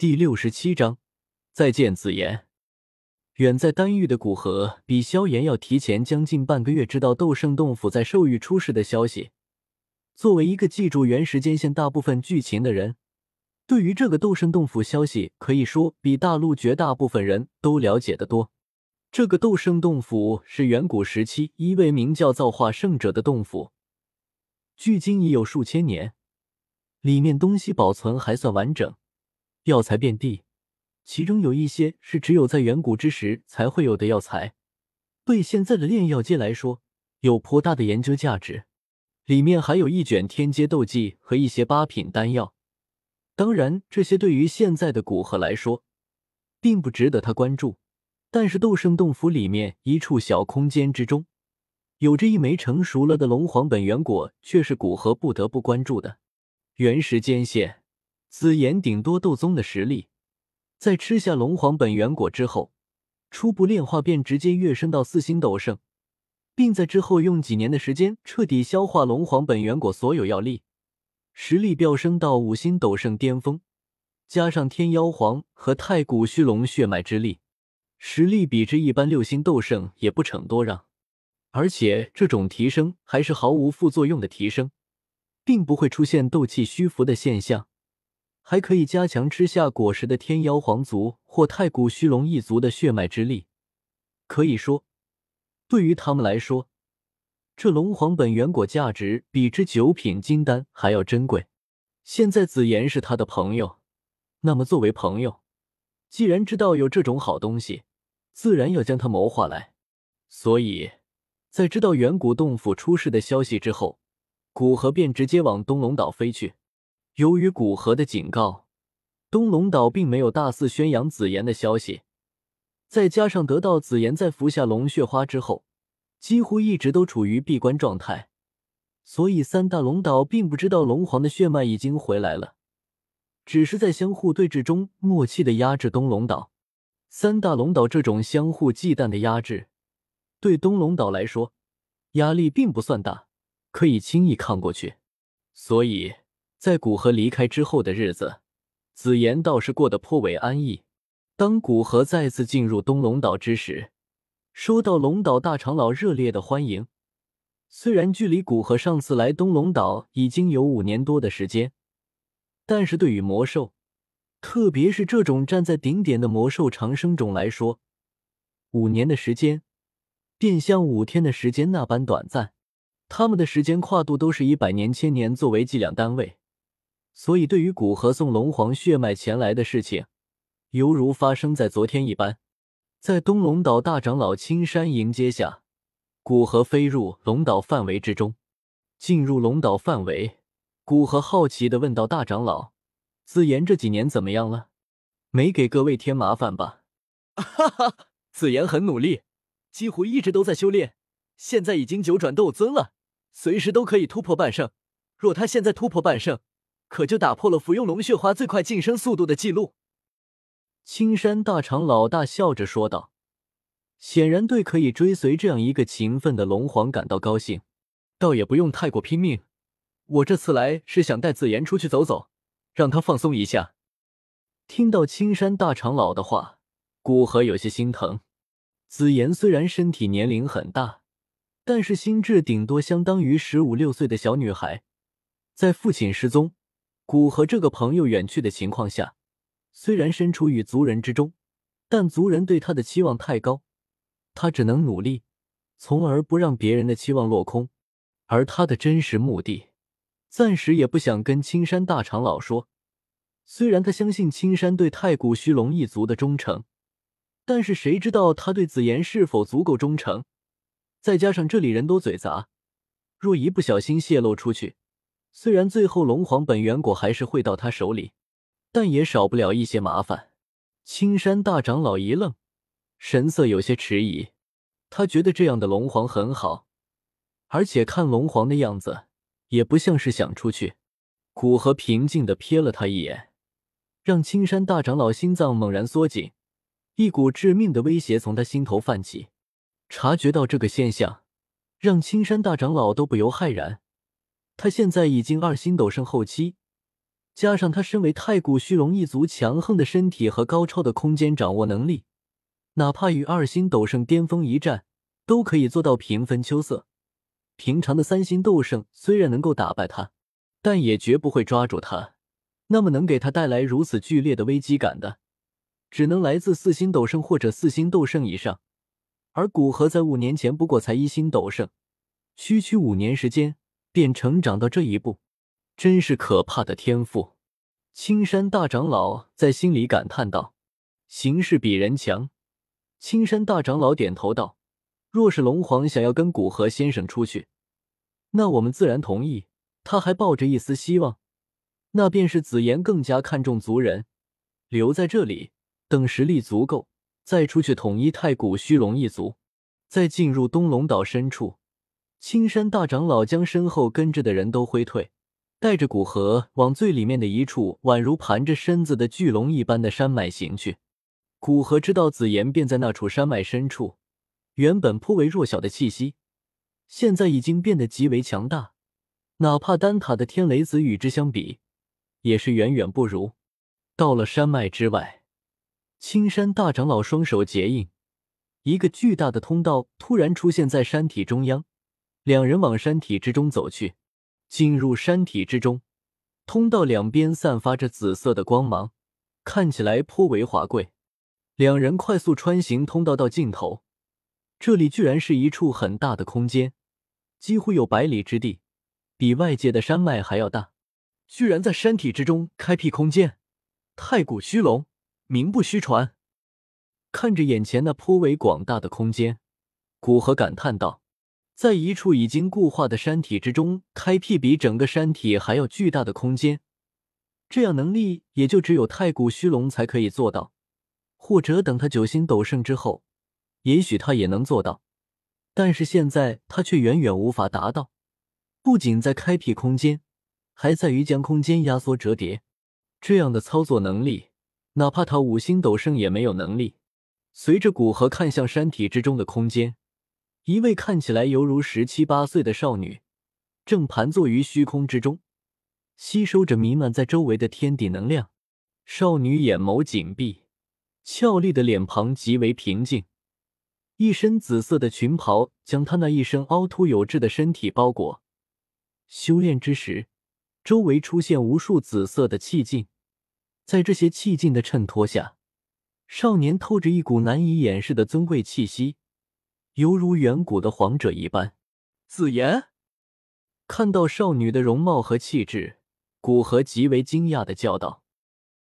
第六十七章，再见，紫言。远在丹域的古河比萧炎要提前将近半个月知道斗圣洞府在兽域出事的消息。作为一个记住原时间线大部分剧情的人，对于这个斗圣洞府消息，可以说比大陆绝大部分人都了解的多。这个斗圣洞府是远古时期一位名叫造化圣者的洞府，距今已有数千年，里面东西保存还算完整，药材遍地。其中有一些是只有在远古之时才会有的药材，对现在的炼药界来说有颇大的研究价值。里面还有一卷天阶斗技和一些八品丹药。当然，这些对于现在的古河来说，并不值得他关注。但是斗圣洞府里面一处小空间之中，有着一枚成熟了的龙皇本源果，却是古河不得不关注的。原时间线，紫炎顶多斗宗的实力。在吃下龙皇本源果之后，初步炼化便直接跃升到四星斗圣，并在之后用几年的时间彻底消化龙皇本源果所有药力，实力飙升到五星斗圣巅峰。加上天妖皇和太古虚龙血脉之力，实力比之一般六星斗圣也不逞多让。而且这种提升还是毫无副作用的提升，并不会出现斗气虚浮的现象。还可以加强吃下果实的天妖皇族或太古虚龙一族的血脉之力。可以说，对于他们来说，这龙皇本源果价值比之九品金丹还要珍贵。现在紫妍是他的朋友，那么作为朋友，既然知道有这种好东西，自然要将它谋划来。所以，在知道远古洞府出事的消息之后，古河便直接往东龙岛飞去。由于古河的警告，东龙岛并没有大肆宣扬紫妍的消息。再加上得到紫妍在服下龙血花之后，几乎一直都处于闭关状态，所以三大龙岛并不知道龙皇的血脉已经回来了，只是在相互对峙中默契的压制东龙岛。三大龙岛这种相互忌惮的压制，对东龙岛来说压力并不算大，可以轻易抗过去，所以。在古河离开之后的日子，紫妍倒是过得颇为安逸。当古河再次进入东龙岛之时，收到龙岛大长老热烈的欢迎。虽然距离古河上次来东龙岛已经有五年多的时间，但是对于魔兽，特别是这种站在顶点的魔兽长生种来说，五年的时间便像五天的时间那般短暂。他们的时间跨度都是以百年、千年作为计量单位。所以，对于古河送龙皇血脉前来的事情，犹如发生在昨天一般。在东龙岛大长老青山迎接下，古河飞入龙岛范围之中。进入龙岛范围，古河好奇的问道：“大长老，紫妍这几年怎么样了？没给各位添麻烦吧？” 哈哈，紫妍很努力，几乎一直都在修炼，现在已经九转斗尊了，随时都可以突破半圣。若他现在突破半圣，可就打破了服用龙血花最快晋升速度的记录。青山大长老大笑着说道，显然对可以追随这样一个勤奋的龙皇感到高兴。倒也不用太过拼命，我这次来是想带紫妍出去走走，让她放松一下。听到青山大长老的话，古河有些心疼。紫妍虽然身体年龄很大，但是心智顶多相当于十五六岁的小女孩，在父亲失踪。古河这个朋友远去的情况下，虽然身处于族人之中，但族人对他的期望太高，他只能努力，从而不让别人的期望落空。而他的真实目的，暂时也不想跟青山大长老说。虽然他相信青山对太古虚龙一族的忠诚，但是谁知道他对紫妍是否足够忠诚？再加上这里人多嘴杂，若一不小心泄露出去。虽然最后龙皇本源果还是会到他手里，但也少不了一些麻烦。青山大长老一愣，神色有些迟疑。他觉得这样的龙皇很好，而且看龙皇的样子，也不像是想出去。古河平静的瞥了他一眼，让青山大长老心脏猛然缩紧，一股致命的威胁从他心头泛起。察觉到这个现象，让青山大长老都不由骇然。他现在已经二星斗圣后期，加上他身为太古虚龙一族强横的身体和高超的空间掌握能力，哪怕与二星斗圣巅峰一战，都可以做到平分秋色。平常的三星斗圣虽然能够打败他，但也绝不会抓住他。那么能给他带来如此剧烈的危机感的，只能来自四星斗圣或者四星斗圣以上。而古河在五年前不过才一星斗圣，区区五年时间便成长到这一步，真是可怕的天赋。青山大长老在心里感叹道：“形势比人强。”青山大长老点头道：“若是龙皇想要跟古河先生出去，那我们自然同意。”他还抱着一丝希望。那便是紫妍更加看重族人，留在这里，等实力足够，再出去统一太古虚龙一族，再进入东龙岛深处。青山大长老将身后跟着的人都挥退，带着古河往最里面的一处宛如盘着身子的巨龙一般的山脉行去。古河知道紫妍便在那处山脉深处，原本颇为弱小的气息，现在已经变得极为强大，哪怕丹塔的天雷子与之相比。也是远远不如。到了山脉之外，青山大长老双手结印，一个巨大的通道突然出现在山体中央。两人往山体之中走去，进入山体之中，通道两边散发着紫色的光芒，看起来颇为华贵。两人快速穿行通道到尽头，这里居然是一处很大的空间，几乎有百里之地，比外界的山脉还要大。居然在山体之中开辟空间，太古虚龙名不虚传。看着眼前那颇为广大的空间，古河感叹道：“在一处已经固化的山体之中开辟比整个山体还要巨大的空间，这样能力也就只有太古虚龙才可以做到，或者等他九星斗圣之后，也许他也能做到。但是现在他却远远无法达到。不仅在开辟空间。”还在于将空间压缩折叠，这样的操作能力，哪怕他五星斗圣也没有能力。随着古河看向山体之中的空间，一位看起来犹如十七八岁的少女，正盘坐于虚空之中，吸收着弥漫在周围的天地能量。少女眼眸紧闭，俏丽的脸庞极为平静，一身紫色的裙袍将她那一身凹凸有致的身体包裹。修炼之时。周围出现无数紫色的气劲，在这些气劲的衬托下，少年透着一股难以掩饰的尊贵气息，犹如远古的皇者一般。紫言看到少女的容貌和气质，古河极为惊讶的叫道。